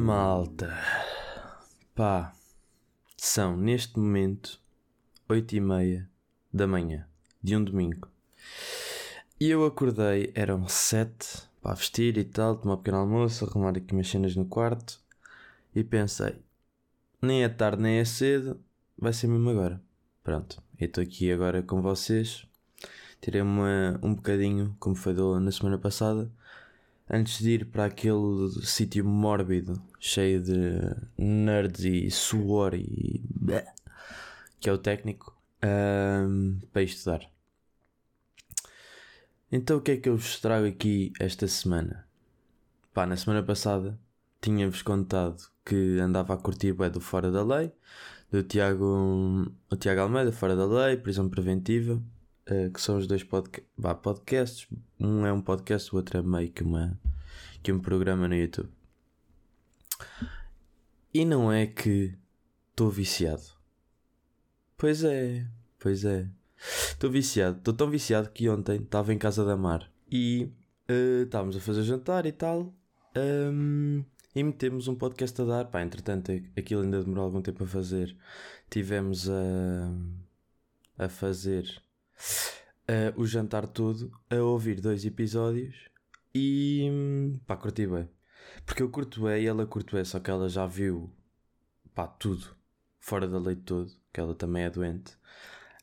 Malta. Pá, são neste momento oito e meia da manhã de um domingo. E eu acordei, eram sete, para vestir e tal, tomar um pequeno almoço, arrumar aqui umas cenas no quarto e pensei, nem é tarde nem é cedo, vai ser mesmo agora. Pronto, eu estou aqui agora com vocês. Tirei uma, um bocadinho, como foi do- na semana passada, antes de ir para aquele sítio mórbido, cheio de nerds e suor e. que é o técnico, ahm, para estudar. Então o que é que eu vos trago aqui esta semana? Pá, na semana passada tinha-vos contado que andava a curtir bué do Fora da Lei, do Tiago, o Tiago Almeida, Fora da Lei, Prisão Preventiva, eh, que são os dois podca vá, podcasts. Um é um podcast, o outro é meio que, uma, que um programa no YouTube. E não é que estou viciado. Pois é, pois é. Estou viciado, estou tão viciado que ontem estava em casa da Mar e eh, estávamos a fazer jantar e tal. ahm, e metemos um podcast a dar. Pá, entretanto, aquilo ainda demorou algum tempo a fazer. Tivemos a, a fazer o jantar todo, a ouvir dois episódios e pá, curti bem. Porque eu curto bem e ela curto bem, só que ela já viu pá, tudo fora da lei todo, que ela também é doente.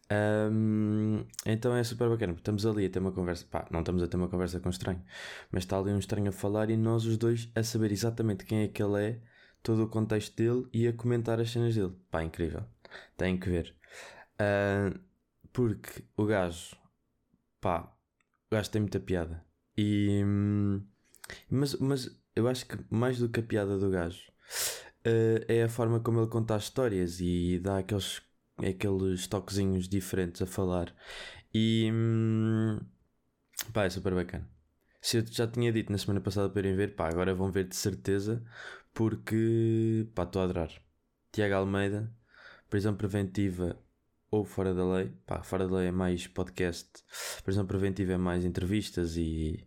Ahm, então é super bacana, porque estamos ali a ter uma conversa, pá, não estamos a ter uma conversa com um estranho, mas está ali um estranho a falar e nós os dois a saber exatamente quem é que ele é, todo o contexto dele e a comentar as cenas dele. Pá, incrível. Tem que ver. Ah, porque o gajo, pá, o gajo tem muita piada. E, hum, mas, mas eu acho que mais do que a piada do gajo eh, é a forma como ele conta as histórias e dá aqueles, aqueles toquezinhos diferentes a falar. E hum, pá, é super bacana. Se eu já tinha dito na semana passada para irem ver, pá, agora vão ver de certeza porque pá, estou a adorar. Tiago Almeida, prisão preventiva ou fora da lei. Pá, fora da lei é mais podcast, prisão preventiva é mais entrevistas e,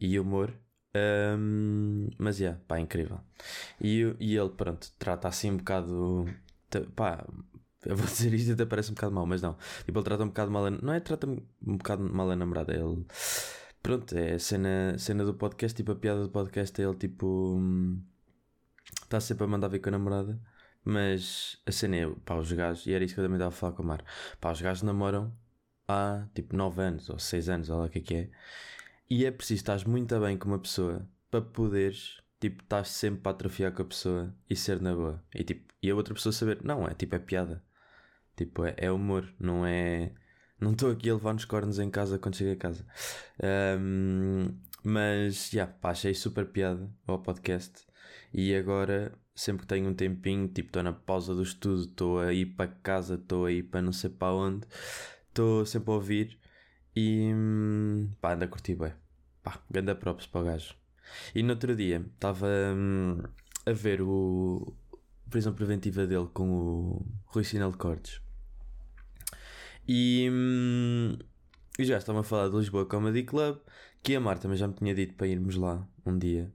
e humor. Ahm, mas é, pá, incrível. E, e ele, pronto, trata assim um bocado. Pá, eu vou dizer isto até parece um bocado mal, mas não. Tipo, ele trata um bocado mal a, Não é trata um bocado mal a namorada, ele. Pronto, é a cena, cena do podcast, tipo, a piada do podcast é ele, tipo. Está sempre a mandar vir com a namorada, mas a cena é, pá, os gajos, e era isso que eu também estava a falar com a Mar, pá, os gajos namoram há tipo 9 anos ou 6 anos, olha lá o que é que é, e é preciso estar muito bem com uma pessoa para poderes, tipo, estar sempre para atrofiar com a pessoa e ser na boa, e tipo, e a outra pessoa saber, não, é tipo, é piada, tipo, é, é humor, não é. Não estou aqui a levar nos cornos em casa quando chego a casa. Ahm, mas, já, pá, achei super piada ao podcast. E agora, sempre que tenho um tempinho, tipo, estou na pausa do estudo, estou a ir para casa, estou a ir para não sei para onde, estou sempre a ouvir e hum, pá, anda a curtir bem. Pá, ganda props para o gajo. E no outro dia estava hum, a ver o prisão preventiva dele com o Rui Sinal de Cortes. E, hum, já estavam a falar de Lisboa Comedy Club, que a Marta também já me tinha dito para irmos lá um dia.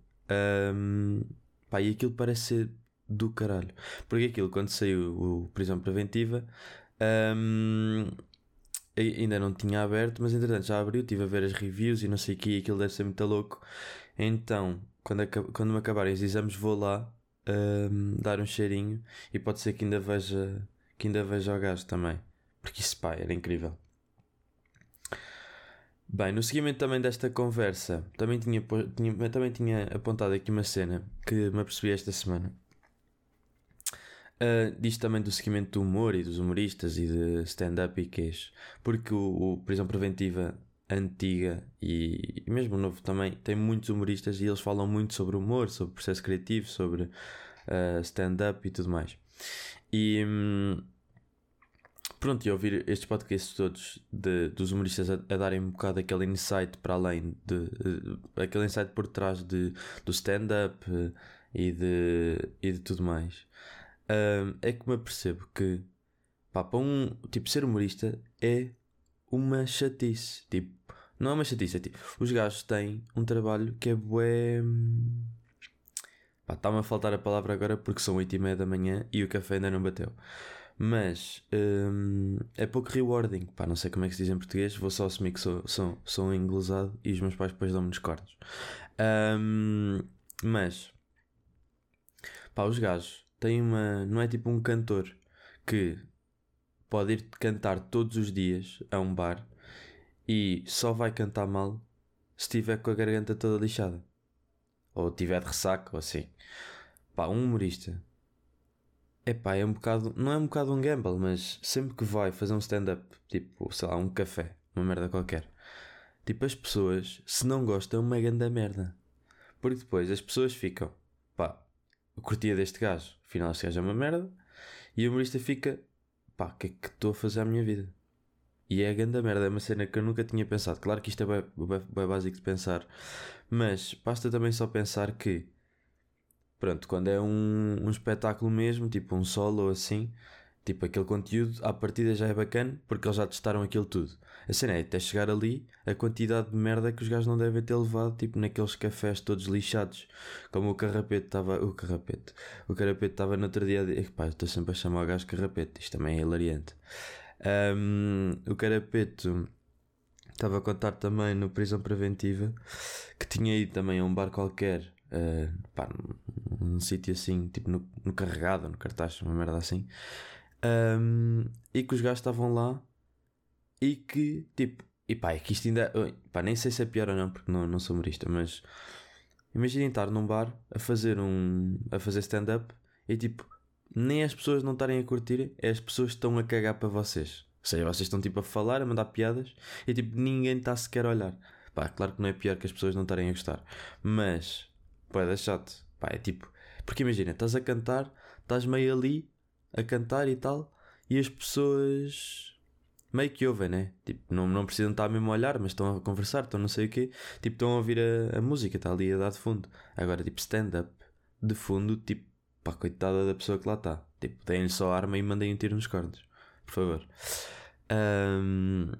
Hum, Pá, e aquilo parece ser do caralho. Porque aquilo, quando saiu o Prisão Preventiva, ai- ainda não tinha aberto, mas entretanto já abriu, estive a ver as reviews e não sei o que, aquilo deve ser muito louco. Então, quando, quando me acabarem os exames, vou lá hum, dar um cheirinho e pode ser que ainda veja, que ainda veja o gajo também. Porque isso, pá, era incrível. Bem, no seguimento também desta conversa, também tinha, tinha- também tinha apontado aqui uma cena que me apercebi esta semana. Ah, diz também do seguimento do humor e dos humoristas e de stand-up e queijo. Porque o, o Prisão Preventiva antiga e, e mesmo novo também tem muitos humoristas e eles falam muito sobre humor, sobre processo criativo, sobre ah, stand-up e tudo mais. E hum, pronto, e ouvir estes podcasts todos de- dos humoristas a, a darem um bocado aquele insight para além de, de- aquele insight por trás de, do stand-up eh, e de, e de tudo mais, um, é que me apercebo que pá, para um tipo ser humorista é uma chatice. Tipo, não é uma chatice, é tipo, os gajos têm um trabalho que é bué. Está-me a faltar a palavra agora porque são 8 e meia da manhã e o café ainda não bateu. Mas hum, é pouco rewarding. Pá, não sei como é que se diz em português. Vou só assumir que sou, sou, sou englosado e os meus pais depois dão-me nos. Um, mas pá, os gajos têm uma. Não é tipo um cantor que pode ir cantar todos os dias a um bar e só vai cantar mal se estiver com a garganta toda lixada ou tiver de ressaca ou assim. Pá, um humorista. É pá, é um bocado. Não é um bocado um gamble, mas sempre que vai fazer um stand-up, tipo, sei lá, um café, uma merda qualquer. Tipo, as pessoas, se não gostam, é uma grande merda. Porque depois as pessoas ficam, pá, eu curtia deste gajo, afinal este gajo é uma merda. E o humorista fica, pá, o que é que estou a fazer à minha vida? E é a grande merda, é uma cena que eu nunca tinha pensado. Claro que isto é bem, bem, bem básico de pensar, mas basta também só pensar que, pronto, quando é um, um espetáculo mesmo, tipo um solo ou assim, tipo aquele conteúdo, à partida já é bacana porque eles já testaram aquilo tudo. A cena é até chegar ali a quantidade de merda que os gajos não devem ter levado, tipo naqueles cafés todos lixados, como o carrapete estava. O carrapete. O carrapete estava no outro dia. Pá, estou sempre a chamar o gajo carrapete, isto também é hilariante. Um, o Carapeto estava a contar também no Prisão Preventiva que tinha ido também a um bar qualquer, uh, pá, num, sítio assim, tipo no, no carregado, no cartaz, uma merda assim, um, e que os gajos estavam lá e que, tipo, e pá, é que isto ainda, pá, nem sei se é pior ou não, porque não, não sou humorista, mas imaginem estar num bar a fazer um, a fazer stand-up e tipo, nem as pessoas não estarem a curtir, é as pessoas que estão a cagar para vocês. Ou seja, vocês estão tipo a falar, a mandar piadas e tipo ninguém está sequer a olhar. Pá, claro que não é pior que as pessoas não estarem a gostar, mas é chato. Pá, é tipo, porque imagina, estás a cantar, estás meio ali a cantar e tal, e as pessoas meio que ouvem, né? Tipo, não, não precisam estar mesmo a olhar, mas estão a conversar, estão não sei o quê, tipo, estão a ouvir a, a música, está ali a dar de fundo. Agora, tipo, stand-up de fundo, tipo, pá, coitada da pessoa que lá está. Tipo, deem-lhe só arma e mandem um tiro nos cornos. Por favor. Um,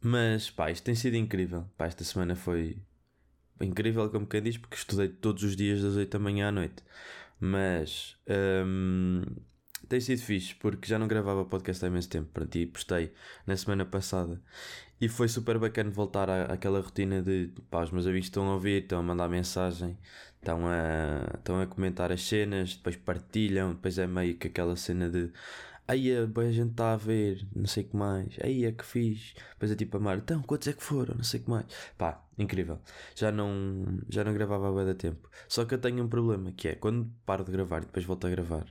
mas, pá, isto tem sido incrível. Pá, esta semana foi incrível, como quem diz, porque estudei todos os dias das 8 da manhã à noite. Mas um, tem sido fixe, porque já não gravava podcast há imenso tempo. Pronto, e postei na semana passada. E foi super bacana voltar à, àquela rotina de pá, os meus amigos estão a ouvir, estão a mandar mensagem, estão a, estão a comentar as cenas, depois partilham, depois é meio que aquela cena de aí a gente está a ver, não sei o que mais, aí é que fiz, depois é tipo a então quantos é que foram, não sei o que mais, pá, incrível, já não, já não gravava há bem tempo, só que eu tenho um problema que é quando paro de gravar e depois volto a gravar,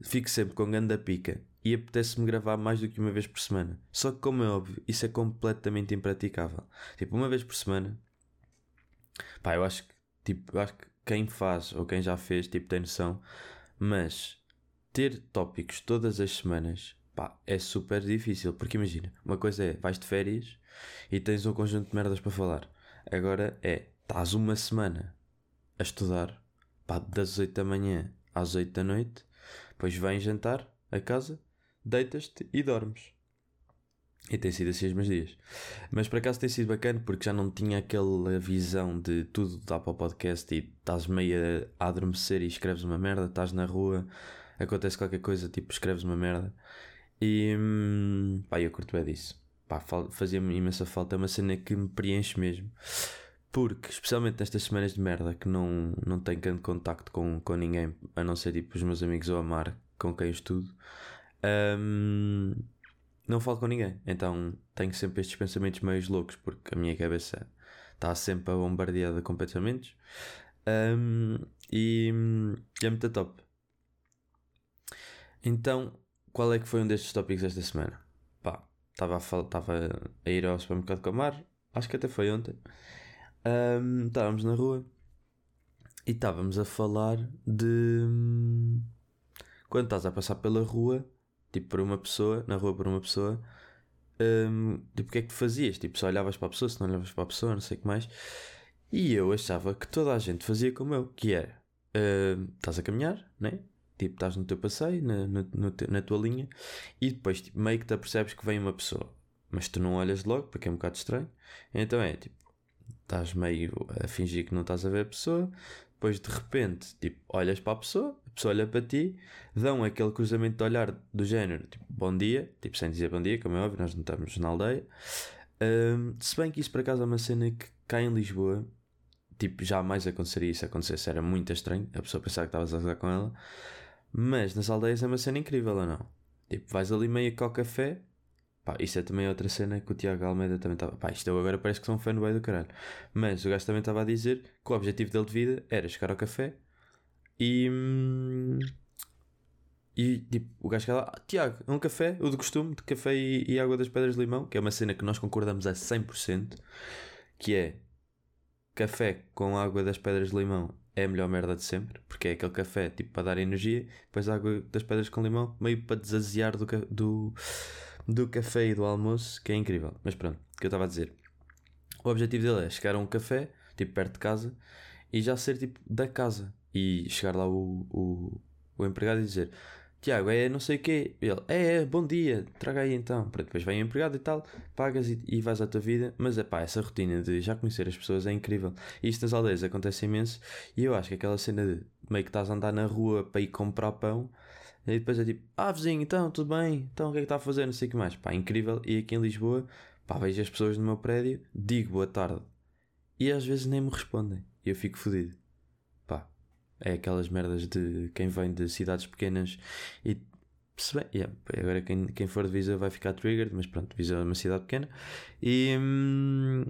fico sempre com ganda pica e apetece-me gravar mais do que uma vez por semana. Só que, como é óbvio, isso é completamente impraticável. Tipo, uma vez por semana, pá, eu acho que, tipo, eu acho que quem faz ou quem já fez, tipo, tem noção, mas ter tópicos todas as semanas, pá, é super difícil. Porque imagina, uma coisa é, vais de férias e tens um conjunto de merdas para falar. Agora é, estás uma semana a estudar, pá, das 8 da manhã às 8 da noite, depois vens jantar a casa deitas-te e dormes. E tem sido assim os meus dias. Mas por acaso tem sido bacana porque já não tinha aquela visão de tudo dá para o podcast e estás meio a adormecer e escreves uma merda, estás na rua, acontece qualquer coisa, tipo escreves uma merda. E hum, pá, eu curto é disso. Pá, fazia-me imensa falta, é uma cena que me preenche mesmo. Porque, especialmente nestas semanas de merda que não, não tenho grande contacto com, com ninguém, a não ser tipo os meus amigos ou a Mar, com quem estudo, um, não falo com ninguém. Então tenho sempre estes pensamentos meio loucos, porque a minha cabeça está sempre bombardeada com pensamentos. Um, e, e é muito top. Então, qual é que foi um destes tópicos esta semana? Pá, estava a, a ir ao supermercado com a Mar, acho que até foi ontem. Um, estávamos na rua e estávamos a falar de quando estás a passar pela rua tipo, por uma pessoa, na rua por uma pessoa, um, tipo, o que é que tu fazias? Tipo, só olhavas para a pessoa, se não olhavas para a pessoa, não sei o que mais. E eu achava que toda a gente fazia como eu, que era, estás a caminhar, né? Tipo, estás no teu passeio, na, na, na tua linha, e depois tipo, meio que te apercebes que vem uma pessoa, mas tu não olhas logo, porque é um bocado estranho. Então é tipo, estás meio a fingir que não estás a ver a pessoa, depois de repente, tipo, olhas para a pessoa, a pessoa olha para ti, dão aquele cruzamento de olhar do género, tipo, bom dia, tipo, sem dizer bom dia, como é óbvio, nós não estamos na aldeia. Um, se bem que isso por acaso é uma cena que cá em Lisboa, tipo, jamais aconteceria isso acontecesse, era muito estranho, a pessoa pensava que estavas a jogar com ela, mas nas aldeias é uma cena incrível, ou não? Tipo, vais ali meio com o café, Pá, isto é também outra cena que o Tiago Almeida também estava. Pá, isto eu agora parece que sou um fanboy do caralho. Mas o gajo também estava a dizer que o objetivo dele de vida era chegar ao café e. Hum, e tipo, o gajo chega lá, ah, Tiago, é um café, o de costume, de café e, e, água das pedras de limão, que é uma cena que nós concordamos a 100%, que é café com água das pedras de limão é a melhor merda de sempre, porque é aquele café tipo para dar energia, depois água das pedras com limão, meio para desaziar do, do, do café e do almoço, que é incrível. Mas pronto, o que eu estava a dizer. O objetivo dele é chegar a um café, tipo perto de casa, e já ser tipo da casa. E chegar lá o, o, o empregado e dizer: Tiago, é não sei o quê. Ele, é, é, bom dia, traga aí então. Pronto, depois vem o empregado e tal, pagas e, e vais à tua vida. Mas é pá, essa rotina de já conhecer as pessoas é incrível. E isto nas aldeias acontece imenso. E eu acho que aquela cena de meio que estás a andar na rua para ir comprar pão e depois é tipo, ah vizinho, então, tudo bem? Então o que é que está a fazer? Não sei o que mais. Pá, incrível. E aqui em Lisboa, pá, vejo as pessoas no meu prédio, digo boa tarde. E às vezes nem me respondem. E eu fico fodido. É aquelas merdas de quem vem de cidades pequenas e se bem, yeah, agora quem, quem for de Visa vai ficar triggered, mas pronto, Visa é uma cidade pequena e hum,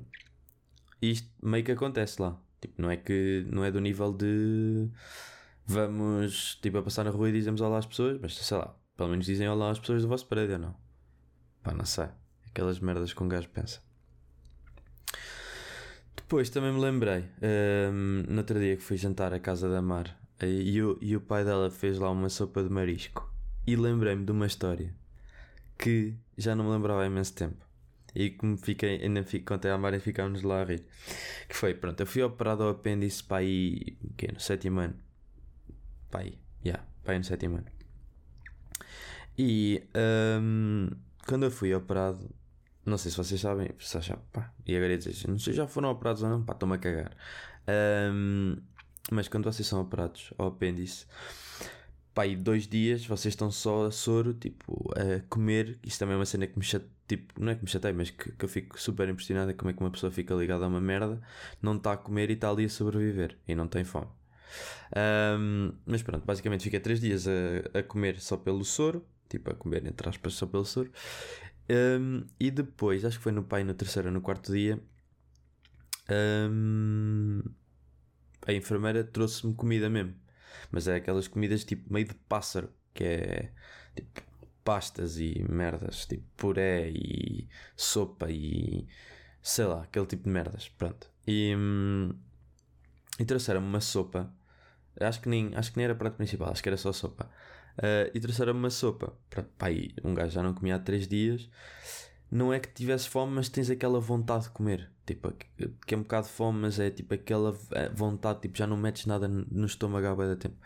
isto meio que acontece lá. Tipo, não é que não é do nível de vamos tipo a passar na rua e dizemos olá às pessoas, mas sei lá, pelo menos dizem olá às pessoas do vosso prédio ou não? Pá, não sei. Aquelas merdas que um gajo pensa. Depois também me lembrei, um, no outro dia que fui jantar à casa da Mar e o, e o pai dela fez lá uma sopa de marisco. E lembrei-me de uma história que já não me lembrava há imenso tempo. E que me fiquei, ainda contei à Mar e ficámos lá a rir. Que foi, pronto, eu fui operado ao apêndice para aí, que no sétimo ano pai, yeah, pai no sétimo ano. E um, quando eu fui operado, não sei se vocês sabem, se acham, pá, e agora ia dizer, não sei se já foram operados ou não, pá, estou-me a cagar. Um, mas quando vocês são operados ao apêndice, pá, e dois dias vocês estão só a soro, tipo, a comer. Isso também é uma cena que me chateia, tipo, não é que me chatei, mas que, que eu fico super impressionado. É como é que uma pessoa fica ligada a uma merda, não está a comer e está ali a sobreviver e não tem fome. Um, mas pronto, basicamente fiquei 3 dias a, a comer só pelo soro, tipo a comer entre aspas só pelo soro. Um, e depois, acho que foi no pai no terceiro ou no quarto dia, um, a enfermeira trouxe-me comida mesmo. Mas é aquelas comidas tipo meio de pássaro, que é tipo pastas e merdas, tipo puré e sopa e sei lá, aquele tipo de merdas. Pronto. E, e trouxeram-me uma sopa Acho que nem, acho que nem era prato principal, acho que era só sopa. Uh, e trouxeram-me uma sopa. Pronto, pá, um gajo já não comia há 3 dias. Não é que tivesse fome, mas tens aquela vontade de comer. Tipo, que é um bocado de fome, mas é tipo aquela eh, vontade, tipo, já não metes nada no estômago há bem tempo.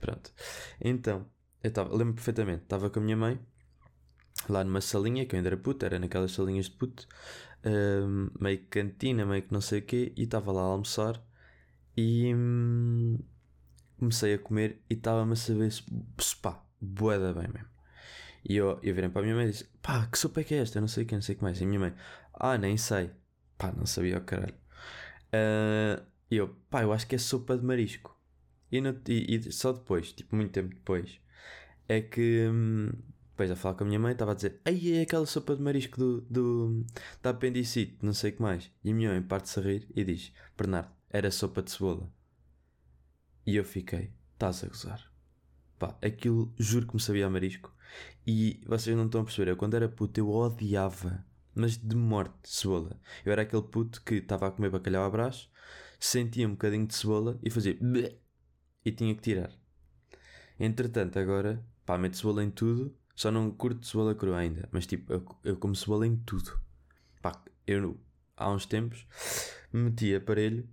Pronto. Então, eu estava, lembro perfeitamente, estava com a minha mãe, lá numa salinha, que eu ainda era puto, era naquelas salinhas de puto, uh, meio que cantina, meio que não sei o quê, e estava lá a almoçar. E. Hum, comecei a comer e estava-me a saber, pá, boeda bem mesmo. E eu, eu virei para a minha mãe e disse: pá, que sopa é que é esta? Eu não sei o que, não sei o que mais. E a minha mãe: ah, nem sei. Pá, não sabia o caralho. Uh, e eu: pá, eu acho que é sopa de marisco. E, no, e, e, só depois, tipo, muito tempo depois, é que. Hum, depois a falar com a minha mãe, estava a dizer: Ei, é aquela sopa de marisco do, do, da apendicite, não sei o que mais. E a minha mãe parte-se a rir e diz: Bernardo, era sopa de cebola. E eu fiquei, estás a gozar. Pá, aquilo juro que me sabia a marisco. E vocês não estão a perceber, eu quando era puto eu odiava, mas de morte, cebola. Eu era aquele puto que estava a comer bacalhau a brás, sentia um bocadinho de cebola e fazia e tinha que tirar. Entretanto, agora, pá, meto cebola em tudo, só não curto cebola crua ainda, mas tipo, eu, eu como cebola em tudo. Pá, eu há uns tempos meti aparelho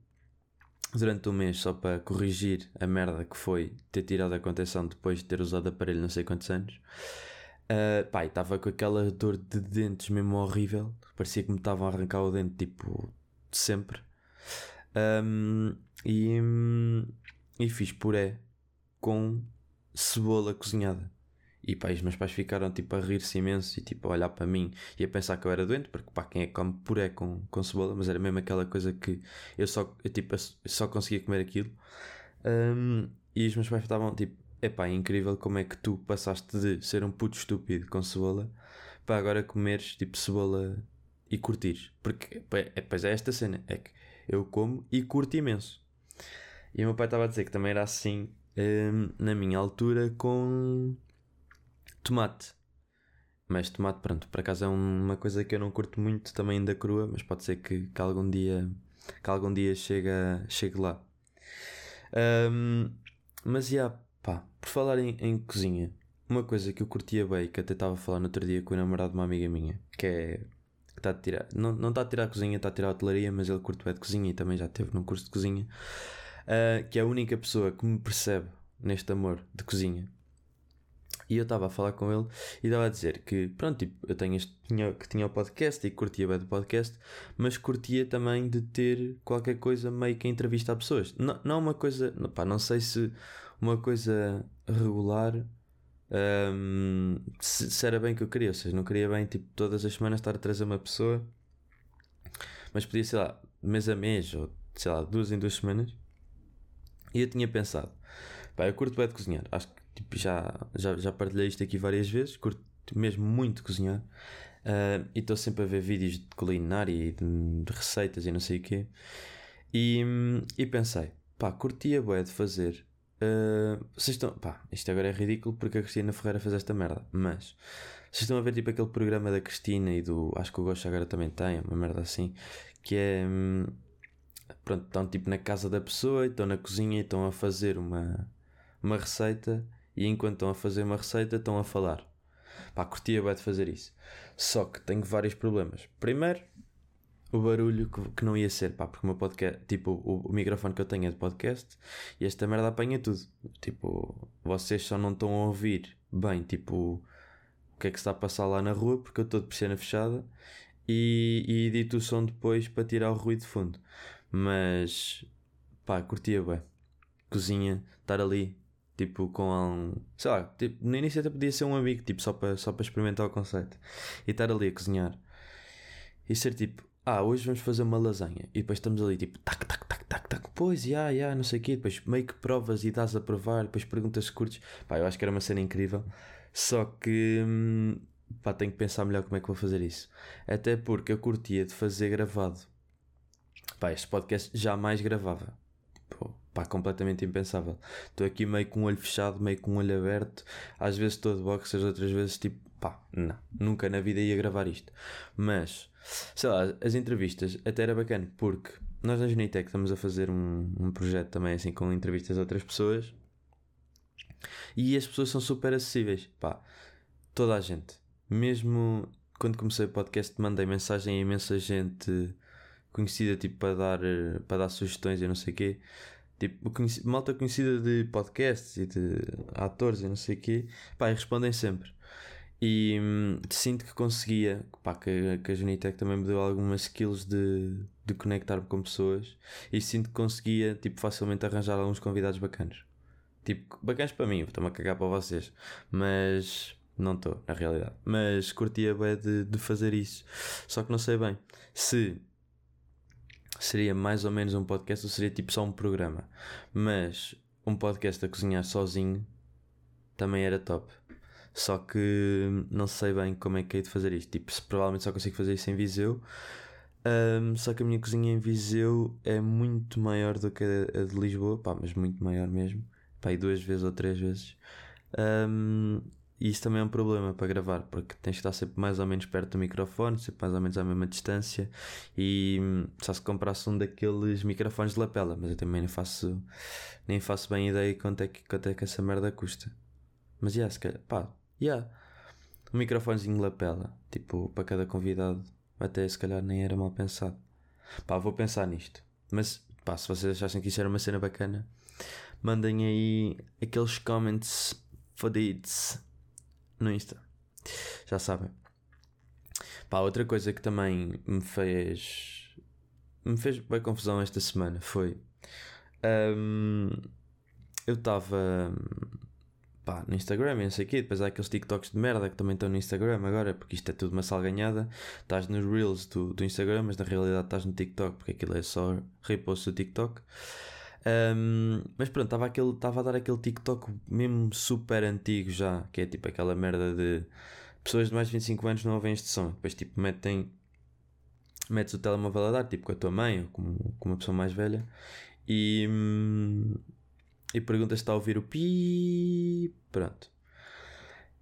durante um mês só para corrigir a merda que foi ter tirado a contenção depois de ter usado aparelho não sei quantos anos. Uh, pá, estava com aquela dor de dentes mesmo horrível. Parecia que me estavam a arrancar o dente, tipo, sempre. Um, e, e fiz puré com cebola cozinhada. E pá, os meus pais ficaram tipo a rir-se imenso e tipo a olhar para mim e a pensar que eu era doente, porque pá, quem é que come puré com, com cebola, mas era mesmo aquela coisa que eu só, eu, tipo, eu só conseguia comer aquilo. Um, e os meus pais estavam tipo, epá, é incrível como é que tu passaste de ser um puto estúpido com cebola para agora comeres tipo cebola e curtires. Porque, é, pois é esta cena, é que eu como e curto imenso. E o meu pai estava a dizer que também era assim um, na minha altura com tomate. Mas tomate, pronto, por acaso é uma coisa que eu não curto muito também da crua, mas pode ser que, que algum dia que algum dia chega, chegue lá. Um, mas já, yeah, pá, por falar em, em, cozinha, uma coisa que eu curtia bem, que até estava a falar no outro dia com o namorado de uma amiga minha, que é que está a tirar, não, não está a tirar a cozinha, está a tirar a hotelaria, mas ele curte bem de cozinha e também já teve num curso de cozinha, uh, que é a única pessoa que me percebe neste amor de cozinha e eu estava a falar com ele e estava a dizer que, pronto, tipo, eu tenho este, tinha, que tinha o podcast e curtia bem do podcast, mas curtia também de ter qualquer coisa meio que entrevista a pessoas. Não, não uma coisa, não, pá, não sei se uma coisa regular um, se, se, era bem que eu queria, ou seja, não queria bem, tipo, todas as semanas estar a trazer uma pessoa, mas podia, sei lá, mês a mês ou sei lá, duas em duas semanas. E eu tinha pensado, pá, eu curto bem de cozinhar, acho que tipo, já, já, já partilhei isto aqui várias vezes, curto mesmo muito cozinhar. Uh, e estou sempre a ver vídeos de culinária e de, de receitas e não sei o quê. E, e pensei, pá, curtia bué de fazer. Uh, vocês estão, pá, isto agora é ridículo porque a Cristina Ferreira fez esta merda, mas vocês estão a ver tipo aquele programa da Cristina e do, acho que o Gosto agora também tem, uma merda assim, que é, hum, pronto, estão tipo na casa da pessoa, estão na cozinha e estão a fazer uma, uma receita e enquanto estão a fazer uma receita estão a falar. Pá, curtia bem de fazer isso. Só que tenho vários problemas. Primeiro, o barulho que, que não ia ser, pá, porque o meu podcast, tipo, o, o, microfone que eu tenho é de podcast e esta merda apanha tudo. Tipo, vocês só não estão a ouvir bem, tipo, o que é que está a passar lá na rua, porque eu estou de persiana fechada e, e edito o som depois para tirar o ruído de fundo. Mas, pá, curtia bem. Cozinha, estar ali Tipo, com um. Sei lá, tipo, no início até podia ser um amigo, tipo, só para só experimentar o conceito. E estar ali a cozinhar. E ser tipo, ah, hoje vamos fazer uma lasanha. E depois estamos ali, tipo, tac, tac, tac, tac, tac. Pois, já, yeah, já, yeah, não sei o quê. Depois meio que provas e dás a provar. Depois perguntas se curtes. Pá, eu acho que era uma cena incrível. Só que. Hum, pá, tenho que pensar melhor como é que vou fazer isso. Até porque eu curtia de fazer gravado. Pá, este podcast jamais gravava. Pô, pá, completamente impensável. Estou aqui meio com um olho fechado, meio com um olho aberto. Às vezes estou de boxers, outras vezes tipo, pá, não, nunca na vida ia gravar isto. Mas, sei lá, as entrevistas até era bacana, porque nós na Genitec estamos a fazer um, um projeto também assim com entrevistas a outras pessoas e as pessoas são super acessíveis, pá, toda a gente. Mesmo quando comecei o podcast, mandei mensagem a imensa gente conhecida tipo para dar, para dar sugestões e não sei o quê. Tipo, conheci, malta conhecida de podcasts e de atores e não sei o quê, pá, e respondem sempre. E hum, sinto que conseguia, pá, que, que a Junitec também me deu algumas skills de, de conectar-me com pessoas e sinto que conseguia, tipo, facilmente arranjar alguns convidados bacanas. Tipo, bacanas para mim, estou-me a cagar para vocês, mas não estou, na realidade. Mas curtia bem de, de fazer isso. Só que não sei bem se seria mais ou menos um podcast ou seria tipo só um programa. Mas um podcast a cozinhar sozinho também era top. Só que não sei bem como é que hei de fazer isto. Tipo, provavelmente só consigo fazer isso em Viseu. Um, só que a minha cozinha em Viseu é muito maior do que a de Lisboa, pá, mas muito maior mesmo. Pá, e duas vezes ou três vezes. Um, e isso também é um problema para gravar, porque tens que estar sempre mais ou menos perto do microfone, sempre mais ou menos à mesma distância. E hum, só se comprasse um daqueles microfones de lapela, mas eu também nem faço, nem faço bem ideia quanto é que, quanto é que essa merda custa. Mas já, yeah, se calhar, pá, já. Yeah. Um microfonezinho de lapela, tipo, para cada convidado, até se calhar nem era mal pensado. Pá, vou pensar nisto. Mas pá, se vocês achassem que isso era uma cena bacana, mandem aí aqueles comments fodidos no Insta. Já sabem. Pá, outra coisa que também me fez. me fez bem confusão esta semana foi. Um, eu estava. pá, no Instagram e não sei o quê. Depois há aqueles TikToks de merda que também estão no Instagram agora, porque isto é tudo uma salganhada. Estás nos Reels do, do Instagram, mas na realidade estás no TikTok, porque aquilo é só repost do TikTok. Um, mas pronto, estava a dar aquele TikTok mesmo super antigo já, que é tipo aquela merda de pessoas de mais de 25 anos não ouvem este som. Depois tipo metem metes o telemóvel a dar, tipo com a tua mãe ou com, com uma pessoa mais velha e, e perguntas se está a ouvir o pi. Pronto.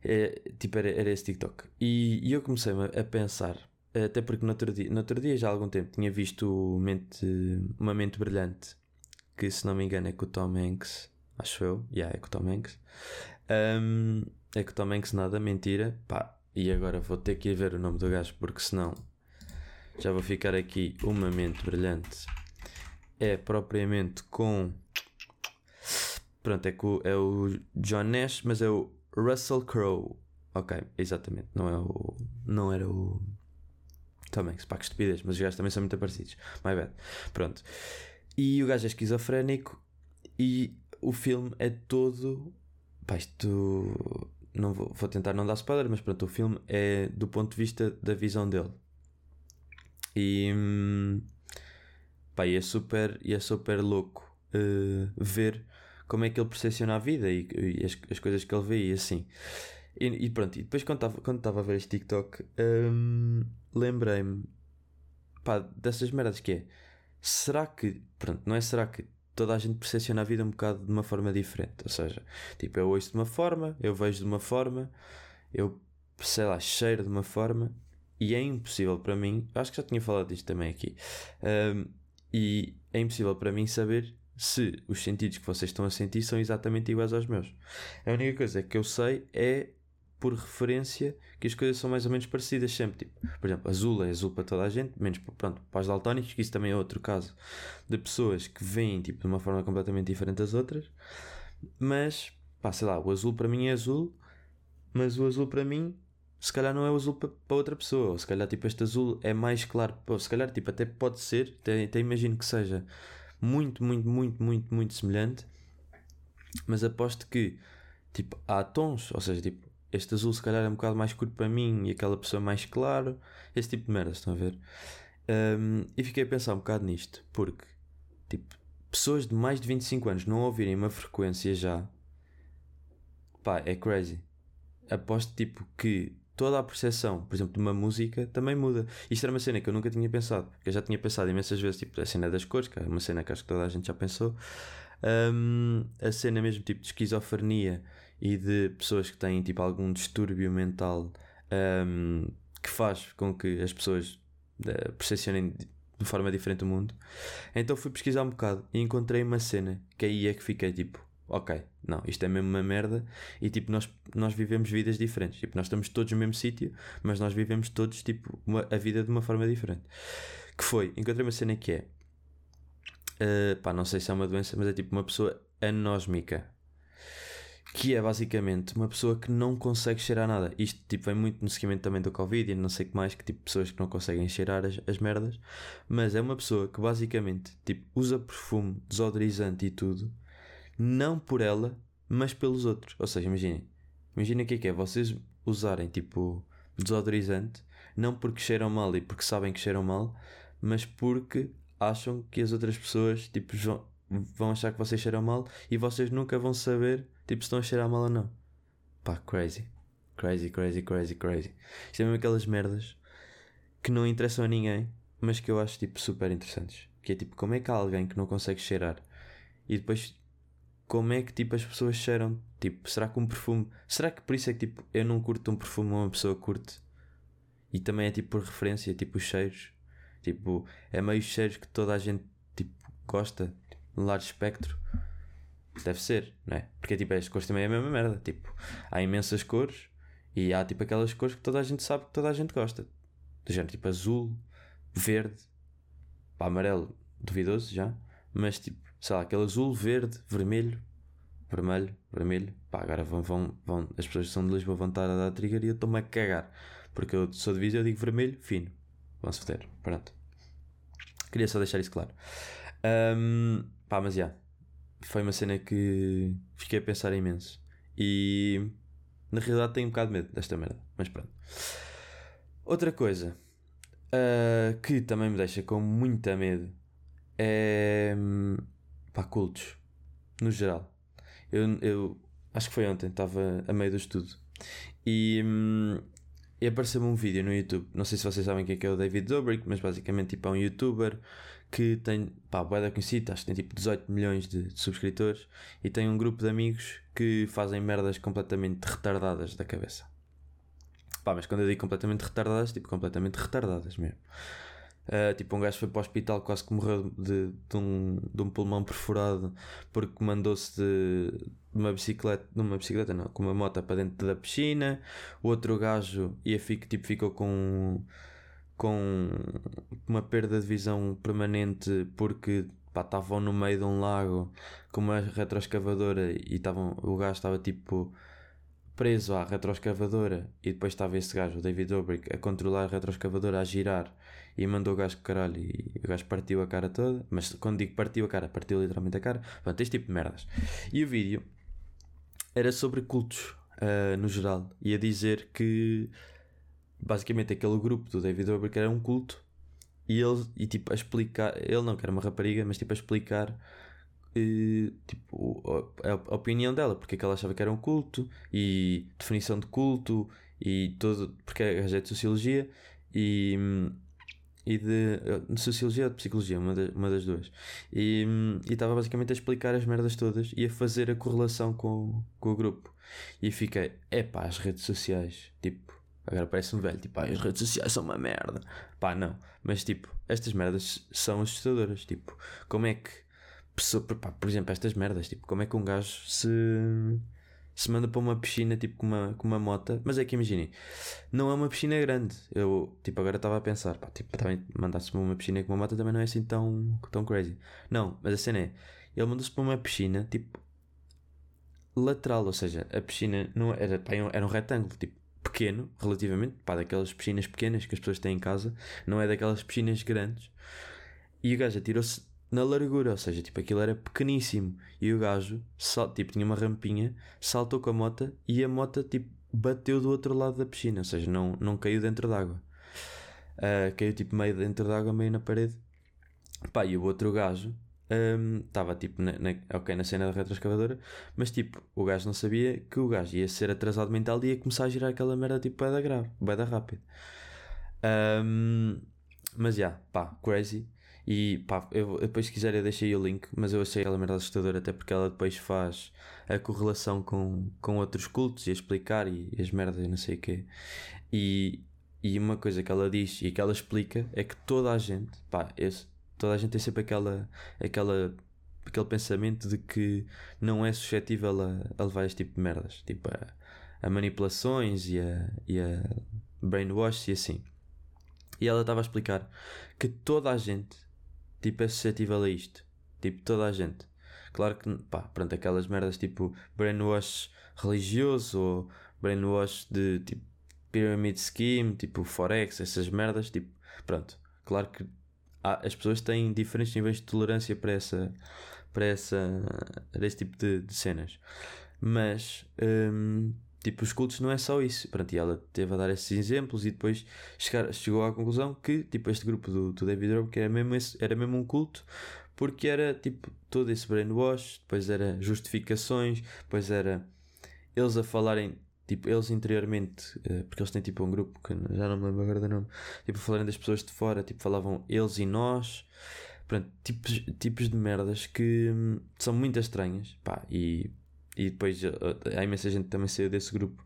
É, tipo, era, era esse TikTok. E, e eu comecei a pensar, até porque no outro, dia, no outro dia, já há algum tempo, tinha visto mente, uma mente brilhante que se não me engano é com o Tom Hanks, acho eu, yeah, é com o Tom Hanks. Um, é com o Tom Hanks nada, mentira, pá, e agora vou ter que ir ver o nome do gajo porque senão já vou ficar aqui uma mente brilhante. É propriamente com. Pronto, é, com, é o John Nash, mas é o Russell Crowe. Ok, exatamente. Não, é o, não era o. Tom Hanks, pá, que estupidez, mas os gajos também são muito parecidos. My bad. Pronto. E o gajo é esquizofrénico e o filme é todo. Pá, isto. Não vou, vou tentar não dar spoiler, mas pronto, o filme é do ponto de vista da visão dele. E. Pá, e é super, e é super louco uh, ver como é que ele percepciona a vida e, e as, as, coisas que ele vê e assim. E, e pronto, e depois quando estava a ver este TikTok, um, lembrei-me dessas merdas que é será que, pronto, não é será que toda a gente percepciona a vida um bocado de uma forma diferente? Ou seja, tipo, eu ouço de uma forma, eu vejo de uma forma, eu, sei lá, cheiro de uma forma e é impossível para mim, acho que já tinha falado disto também aqui, um, e é impossível para mim saber se os sentidos que vocês estão a sentir são exatamente iguais aos meus. A única coisa que eu sei é por referência que as coisas são mais ou menos parecidas sempre. Tipo, por exemplo, azul é azul para toda a gente, menos pronto, para os daltónicos, que isso também é outro caso de pessoas que veem tipo, de uma forma completamente diferente das outras. Mas, pá, sei lá, o azul para mim é azul, mas o azul para mim se calhar não é o azul para, outra pessoa. Ou se calhar tipo, este azul é mais claro. Ou se calhar tipo, até pode ser, até, até imagino que seja muito, muito, muito, muito, muito semelhante. Mas aposto que tipo, há tons, ou seja, tipo, este azul se calhar é um bocado mais escuro para mim e aquela pessoa mais claro, esse tipo de merda, estão a ver? Um, e fiquei a pensar um bocado nisto, porque tipo, pessoas de mais de 25 anos não ouvirem uma frequência já, pá, é crazy. Aposto tipo que toda a percepção, por exemplo, de uma música também muda. Isto era uma cena que eu nunca tinha pensado, porque eu já tinha pensado imensas vezes, tipo, a cena das cores, que é uma cena que acho que toda a gente já pensou. Um, a cena mesmo tipo de esquizofrenia e de pessoas que têm tipo algum distúrbio mental um, que faz com que as pessoas uh, percepcionem de forma diferente o mundo. Então fui pesquisar um bocado e encontrei uma cena que aí é que fiquei tipo, ok, não, isto é mesmo uma merda e tipo, nós, nós vivemos vidas diferentes. Tipo, nós estamos todos no mesmo sítio, mas nós vivemos todos tipo uma, a vida de uma forma diferente. Que foi, encontrei uma cena que é uh, pá, não sei se é uma doença, mas é tipo uma pessoa anósmica que é basicamente uma pessoa que não consegue cheirar nada. Isto tipo, vem muito no seguimento também do Covid e não sei o que mais, que tipo pessoas que não conseguem cheirar as, as merdas, mas é uma pessoa que basicamente tipo, usa perfume, desodorizante e tudo, não por ela, mas pelos outros. Ou seja, imaginem, imaginem o que é que é vocês usarem tipo desodorizante, não porque cheiram mal e porque sabem que cheiram mal, mas porque acham que as outras pessoas tipo, vão achar que vocês cheiram mal e vocês nunca vão saber tipo se estão a cheirar mal ou não. Pá, crazy. Crazy, crazy, crazy, crazy. Isto é mesmo aquelas merdas que não interessam a ninguém, mas que eu acho tipo super interessantes. Que é tipo, como é que há alguém que não consegue cheirar? E depois, como é que tipo as pessoas cheiram? Tipo, será que um perfume. Será que por isso é que tipo eu não curto um perfume ou uma pessoa curte? E também é tipo por referência, tipo os cheiros. Tipo, é meio cheiros que toda a gente tipo gosta largo espectro. Deve ser, não é? Porque tipo, as cores também é a mesma merda. Tipo, há imensas cores e há tipo aquelas cores que toda a gente sabe que toda a gente gosta. Do género tipo azul, verde, pá, amarelo, duvidoso já, mas tipo, sei lá, aquele azul, verde, vermelho, vermelho, vermelho. Pá, agora vão, vão, vão as pessoas que são de Lisboa vão estar a dar trigger e eu estou-me a cagar. Porque eu sou de Viseu, eu digo vermelho, fino. Vão-se foder. Pronto. Queria só deixar isso claro. Um, pá, mas já. Yeah, foi uma cena que fiquei a pensar imenso. E na realidade tenho um bocado de medo desta merda. Mas pronto. Outra coisa uh, que também me deixa com muita medo é. pá, cultos. No geral. Eu, eu acho que foi ontem, estava a meio do estudo. E, hum, e apareceu-me um vídeo no YouTube. Não sei se vocês sabem quem é, que é o David Dobrik, mas basicamente tipo, é um youtuber que tem, pá, boeda conhecido, acho que tem tipo 18 milhões de, de, subscritores e tem um grupo de amigos que fazem merdas completamente retardadas da cabeça. Pá, mas quando eu digo completamente retardadas, tipo completamente retardadas mesmo. Uh, tipo, um gajo foi para o hospital, quase que morreu de, de, um, de um pulmão perfurado porque mandou-se de, uma bicicleta, de uma bicicleta não, com uma moto para dentro da piscina. O outro gajo ia, tipo, ficou com, com uma perda de visão permanente porque estavam no meio de um lago com uma retroescavadora e tavam, o gajo estava tipo preso à retroescavadora e depois estava esse gajo, o David Dobrik, a controlar a retroescavadora, a girar e mandou o gajo caralho e o gajo partiu a cara toda. Mas quando digo partiu a cara, partiu literalmente a cara. Pronto, este tipo de merdas. E o vídeo era sobre cultos uh, no geral. Ia dizer que basicamente aquele grupo do David Dobrik era um culto e ele, e tipo, a explicar, ele não, que era uma rapariga, mas tipo, a explicar e, tipo, a, a, opinião dela, porque é que ela achava que era um culto e definição de culto e todo, porque é de sociologia e, e de, de sociologia ou de psicologia, uma, de, uma das duas. E estava basicamente a explicar as merdas todas e a fazer a correlação com, com o grupo. E fiquei, é pá, as redes sociais, tipo, agora parece um velho, tipo, ah, as redes sociais são uma merda. Pá, não, mas tipo, estas merdas são assustadoras, tipo, como é que pessoa, pá, por exemplo, estas merdas, tipo, como é que um gajo se, se manda para uma piscina, tipo, com uma, com uma mota, mas é que imaginem, não é uma piscina grande, eu, tipo, agora estava a pensar, pá, tipo, também mandar-se para uma piscina com uma mota também não é assim tão, tão crazy, não, mas a cena é, ele mandou-se para uma piscina, tipo, lateral, ou seja, a piscina não era, pá, era um retângulo, tipo, pequeno, relativamente, pá, daquelas piscinas pequenas que as pessoas têm em casa, não é daquelas piscinas grandes, e o gajo atirou-se na largura, ou seja, tipo, aquilo era pequeníssimo. E o gajo, sal, tipo, tinha uma rampinha, saltou com a moto e a moto, tipo, bateu do outro lado da piscina, ou seja, não, não caiu dentro d'água. Uh, caiu, tipo, meio dentro d'água, meio na parede. Pá, e o outro gajo estava, um, tipo, na, na, ok, na cena da retroescavadora, mas, tipo, o gajo não sabia que o gajo ia ser atrasado mental e ia começar a girar aquela merda, tipo, bem da grave, bem da rápido. Um, mas, já, yeah, pá, crazy. E pá, eu, depois se quiser eu deixei o link, mas eu achei ela merda assustadora até porque ela depois faz a correlação com, com outros cultos e a explicar e, e as merdas e não sei o quê. E, e uma coisa que ela diz e que ela explica é que toda a gente, pá, esse, toda a gente tem sempre aquela, aquela, aquele pensamento de que não é suscetível a, a levar este tipo de merdas, tipo a, a manipulações e a, e a brainwash e assim. E ela estava a explicar que toda a gente tipo, é suscetível a isto. Tipo, toda a gente. Claro que, pá, pronto, aquelas merdas tipo brainwash religioso ou brainwash de tipo pyramid scheme, tipo forex, essas merdas, tipo, pronto. Claro que as pessoas têm diferentes níveis de tolerância para essa para essa para esse tipo de, de cenas. Mas hum, tipo, os cultos não é só isso. Pronto, e ela teve a dar esses exemplos e depois chegar, chegou à conclusão que tipo, este grupo do, do David Rowe era mesmo, esse, era mesmo um culto porque era tipo todo esse brainwash, depois era justificações, depois era eles a falarem, tipo, eles interiormente, eh, porque eles têm tipo um grupo que já não me lembro agora do nome, tipo, falarem das pessoas de fora, tipo, falavam eles e nós. Pronto, tipos, tipos de merdas que hum, são muito estranhas, pá, e e depois há imensa gente também saiu desse grupo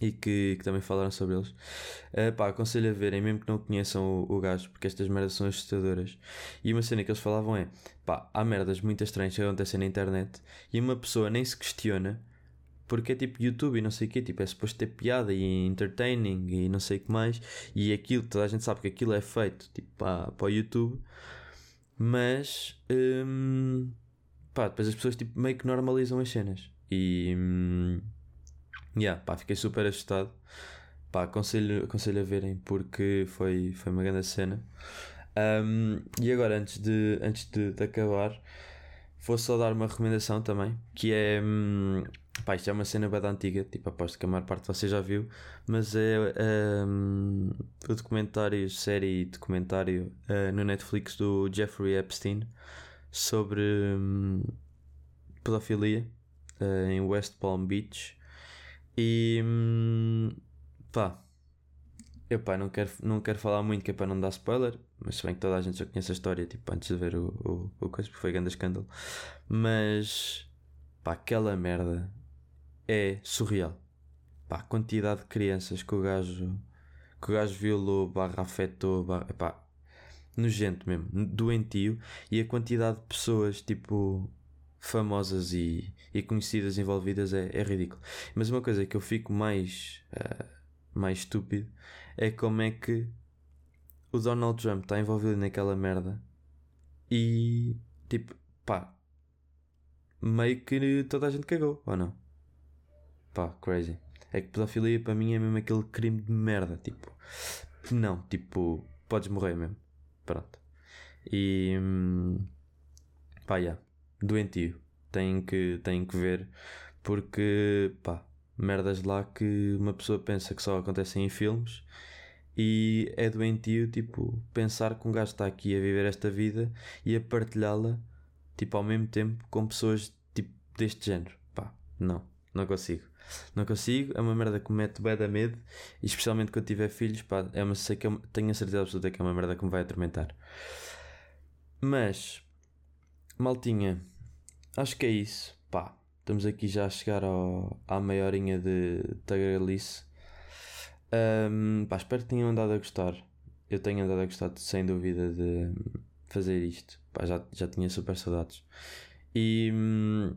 e que, que também falaram sobre eles. Uh, pá, aconselho a verem, mesmo que não conheçam o, o gajo, porque estas merdas são assustadoras. E uma cena que eles falavam é: pá, há merdas muito estranhas que acontecem na internet e uma pessoa nem se questiona porque é tipo YouTube e não sei o quê, tipo, é suposto ter piada e entertaining e não sei o que mais. E aquilo, toda a gente sabe que aquilo é feito tipo, para, para o YouTube Mas hum, pá, depois as pessoas tipo, meio que normalizam as cenas. E hum, yeah, pá, fiquei super assustado. Pá, aconselho, aconselho a verem porque foi, foi uma grande cena. Um, e agora, antes de, antes de, de, acabar, vou só dar uma recomendação também, que é. Hum, pá, isto é uma cena bem antiga, tipo, aposto que a maior parte de vocês já viu, mas é um, o documentário, série documentário uh, no Netflix do Jeffrey Epstein sobre um, pedofilia uh, em West Palm Beach. E hum, pá, eu pá, não quero, não quero falar muito que é para não dar spoiler, mas se bem que toda a gente já conhece a história, tipo, antes de ver o, o, o coisa, porque foi grande escândalo. Mas pá, aquela merda é surreal. Pá, a quantidade de crianças que o gajo que o gajo violou, barra afetou, barra, pá, nojento mesmo, doentio, e a quantidade de pessoas, tipo, famosas e, e conhecidas envolvidas é, é ridículo. Mas uma coisa que eu fico mais, uh, mais estúpido é como é que o Donald Trump está envolvido naquela merda e tipo, pá, meio que toda a gente cagou, ou não? Pá, crazy. É que pedofilia para mim é mesmo aquele crime de merda, tipo, não, tipo, podes morrer mesmo. Pronto. E hum, pá, yeah doentio. Têm que, têm que ver, porque pá, merdas lá que uma pessoa pensa que só acontecem em filmes e é doentio, tipo, pensar que um gajo está aqui a viver esta vida e a partilhá-la, tipo, ao mesmo tempo com pessoas tipo, deste género. Pá, não, não consigo. Não consigo, é uma merda que me mete bem da medo e especialmente quando tiver filhos, pá, é uma, sei que é tenho a certeza absoluta que é uma merda que me vai atormentar. Mas Maltinha, acho que é isso. Pá, estamos aqui já a chegar ao, à meia horinha de tagarelice. Um, pá, espero que tenham andado a gostar. Eu tenho andado a gostar, sem dúvida, de fazer isto. Pá, já, já tinha super saudades. E hum,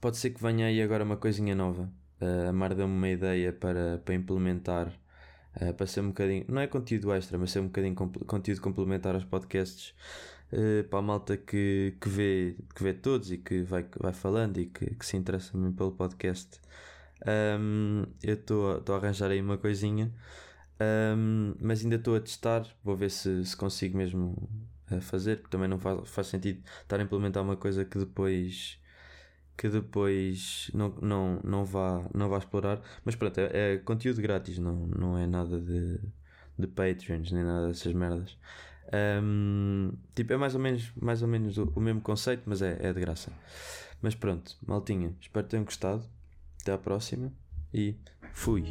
pode ser que venha aí agora uma coisinha nova. Uh, a Mar deu-me uma ideia para, para implementar, uh, para ser um bocadinho, não é conteúdo extra, mas ser um bocadinho conteúdo complementar aos podcasts uh, para a malta que, que, vê, que vê todos e que vai, vai falando e que, que se interessa mesmo pelo podcast. Um, eu estou a arranjar aí uma coisinha, um, mas ainda estou a testar. Vou ver se, se consigo mesmo fazer, porque também não faz, faz sentido estar a implementar uma coisa que depois que depois não, não, não, vá, não vá explorar. Mas pronto, é, é conteúdo grátis, não, não é nada de, de Patreons nem nada dessas merdas. Um, tipo, é mais ou menos, mais ou menos o, o mesmo conceito, mas é, é de graça. Mas pronto, maltinha, espero que tenham gostado. Até à próxima e fui.